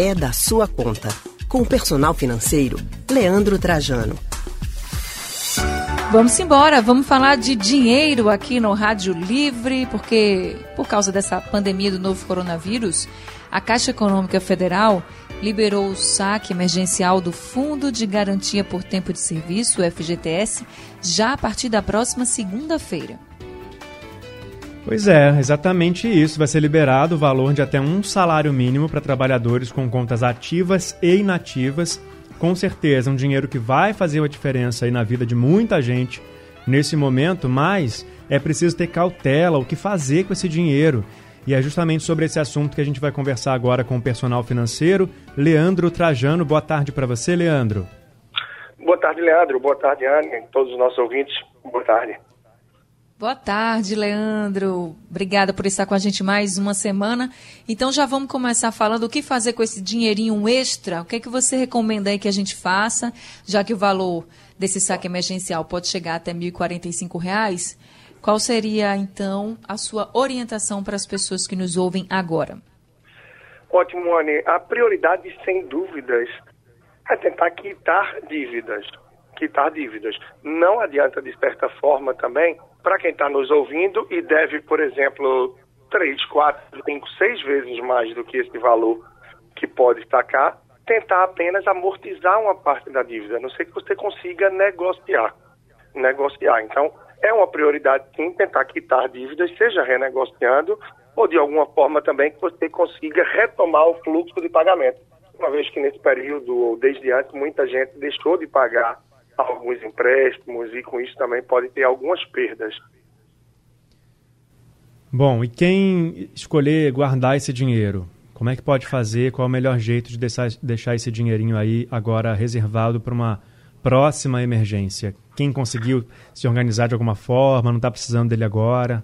é da sua conta. Com o personal financeiro, Leandro Trajano. Vamos embora, vamos falar de dinheiro aqui no Rádio Livre, porque por causa dessa pandemia do novo coronavírus, a Caixa Econômica Federal liberou o saque emergencial do Fundo de Garantia por Tempo de Serviço, FGTS, já a partir da próxima segunda-feira. Pois é, exatamente isso. Vai ser liberado o valor de até um salário mínimo para trabalhadores com contas ativas e inativas. Com certeza, um dinheiro que vai fazer uma diferença aí na vida de muita gente nesse momento, mas é preciso ter cautela o que fazer com esse dinheiro. E é justamente sobre esse assunto que a gente vai conversar agora com o personal financeiro, Leandro Trajano. Boa tarde para você, Leandro. Boa tarde, Leandro. Boa tarde, Anne. Todos os nossos ouvintes. Boa tarde. Boa tarde, Leandro. Obrigada por estar com a gente mais uma semana. Então já vamos começar falando o que fazer com esse dinheirinho extra. O que é que você recomenda aí que a gente faça, já que o valor desse saque emergencial pode chegar até R$ 1.045? Qual seria, então, a sua orientação para as pessoas que nos ouvem agora? Ótimo, Anne. A prioridade, sem dúvidas, é tentar quitar dívidas. Quitar dívidas. Não adianta, de certa forma, também, para quem está nos ouvindo e deve, por exemplo, três, quatro, cinco, seis vezes mais do que esse valor que pode destacar, tentar apenas amortizar uma parte da dívida, a não ser que você consiga negociar. Negociar. Então, é uma prioridade, sim, tentar quitar dívidas, seja renegociando ou de alguma forma também que você consiga retomar o fluxo de pagamento. Uma vez que nesse período, ou desde antes, muita gente deixou de pagar alguns empréstimos e com isso também pode ter algumas perdas. Bom, e quem escolher guardar esse dinheiro, como é que pode fazer? Qual é o melhor jeito de deixar, esse dinheirinho aí agora reservado para uma próxima emergência? Quem conseguiu se organizar de alguma forma, não está precisando dele agora?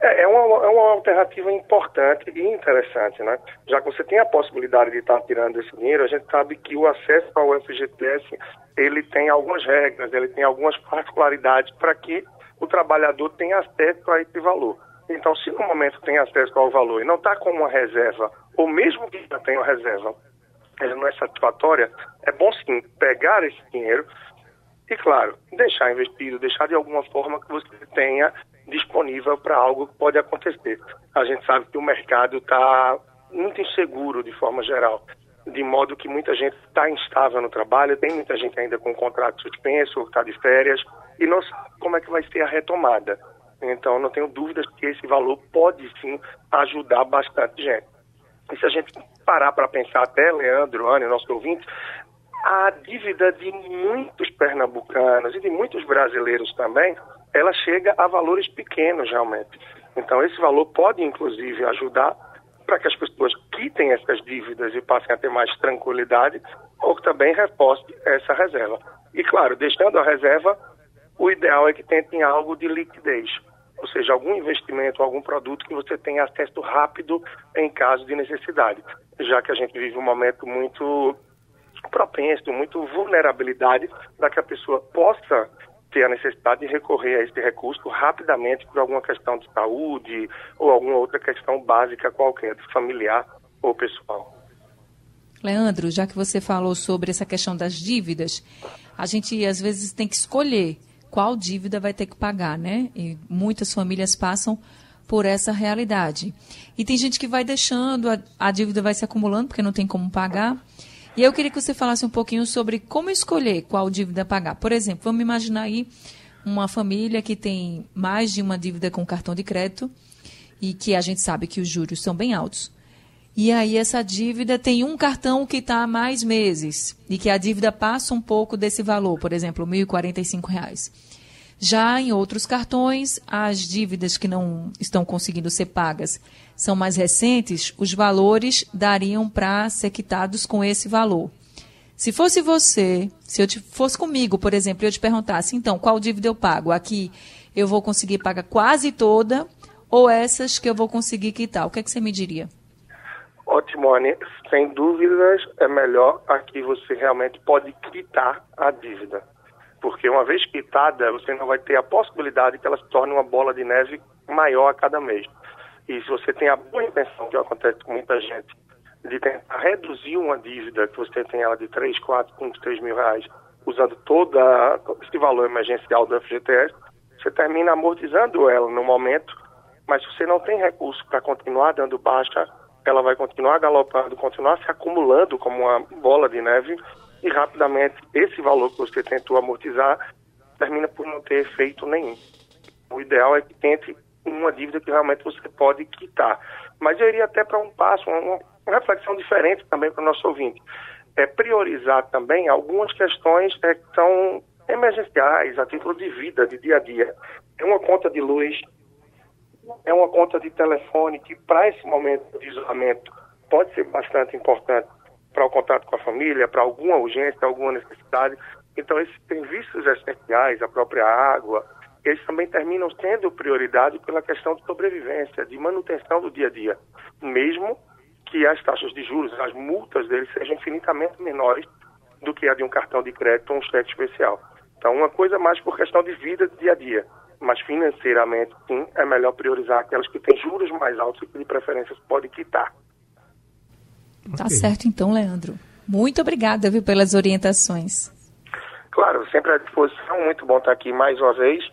É, é, uma, é uma alternativa importante e interessante, né? Já que você tem a possibilidade de estar tirando esse dinheiro, a gente sabe que o acesso ao FGTS, ele tem algumas regras, ele tem algumas particularidades para que o trabalhador tenha acesso a esse valor. Então, se no momento tem acesso ao valor e não está com uma reserva, ou mesmo que já tenha uma reserva, ela não é satisfatória, é bom sim pegar esse dinheiro e, claro, deixar investido, deixar de alguma forma que você tenha disponível para algo que pode acontecer. A gente sabe que o mercado está muito inseguro de forma geral, de modo que muita gente está instável no trabalho, tem muita gente ainda com contrato suspenso, está de férias e não sabe como é que vai ser a retomada. Então, não tenho dúvidas que esse valor pode sim ajudar bastante gente. E se a gente parar para pensar até, Leandro, Anne, nosso ouvinte, a dívida de muitos pernambucanos e de muitos brasileiros também, ela chega a valores pequenos realmente. Então, esse valor pode, inclusive, ajudar para que as pessoas quitem essas dívidas e passem a ter mais tranquilidade, ou que também reforce essa reserva. E, claro, deixando a reserva, o ideal é que tentem algo de liquidez, ou seja, algum investimento, algum produto que você tenha acesso rápido em caso de necessidade, já que a gente vive um momento muito propenso, muito vulnerabilidade para que a pessoa possa ter a necessidade de recorrer a esse recurso rapidamente por alguma questão de saúde ou alguma outra questão básica qualquer, familiar ou pessoal. Leandro, já que você falou sobre essa questão das dívidas, a gente às vezes tem que escolher qual dívida vai ter que pagar, né? E muitas famílias passam por essa realidade. E tem gente que vai deixando, a, a dívida vai se acumulando porque não tem como pagar. E eu queria que você falasse um pouquinho sobre como escolher qual dívida pagar. Por exemplo, vamos imaginar aí uma família que tem mais de uma dívida com cartão de crédito e que a gente sabe que os juros são bem altos. E aí essa dívida tem um cartão que está há mais meses e que a dívida passa um pouco desse valor, por exemplo, R$ 1.045. Já em outros cartões, as dívidas que não estão conseguindo ser pagas são mais recentes, os valores dariam para ser quitados com esse valor. Se fosse você, se eu te, fosse comigo, por exemplo, eu te perguntasse, então, qual dívida eu pago? Aqui eu vou conseguir pagar quase toda ou essas que eu vou conseguir quitar? O que, é que você me diria? Ótimo, Anne. Sem dúvidas, é melhor aqui você realmente pode quitar a dívida porque uma vez quitada, você não vai ter a possibilidade que ela se torne uma bola de neve maior a cada mês. E se você tem a boa intenção, que acontece com muita gente, de tentar reduzir uma dívida que você tem ela de 3, 4, 5, 3 mil reais, usando todo esse valor emergencial do FGTS, você termina amortizando ela no momento, mas se você não tem recurso para continuar dando baixa, ela vai continuar galopando, continuar se acumulando como uma bola de neve e rapidamente esse valor que você tentou amortizar termina por não ter efeito nenhum. O ideal é que tente uma dívida que realmente você pode quitar. Mas eu iria até para um passo, uma, uma reflexão diferente também para o nosso ouvinte. É priorizar também algumas questões é, que são emergenciais, a título de vida, de dia a dia. É uma conta de luz, é uma conta de telefone que, para esse momento de isolamento, pode ser bastante importante para o contato com a família, para alguma urgência, alguma necessidade. Então, esses serviços essenciais, a própria água, eles também terminam sendo prioridade pela questão de sobrevivência, de manutenção do dia a dia, mesmo que as taxas de juros, as multas deles sejam infinitamente menores do que a de um cartão de crédito ou um cheque especial. Então, uma coisa mais por questão de vida do dia a dia, mas financeiramente, sim, é melhor priorizar aquelas que têm juros mais altos e que, de preferência, pode quitar. Tá okay. certo, então, Leandro. Muito obrigada viu, pelas orientações. Claro, sempre à disposição. Muito bom estar aqui mais uma vez.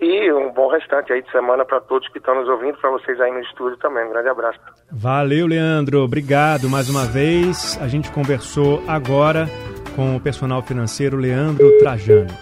E um bom restante aí de semana para todos que estão nos ouvindo, para vocês aí no estúdio também. Um grande abraço. Valeu, Leandro. Obrigado mais uma vez. A gente conversou agora com o personal financeiro Leandro Trajano.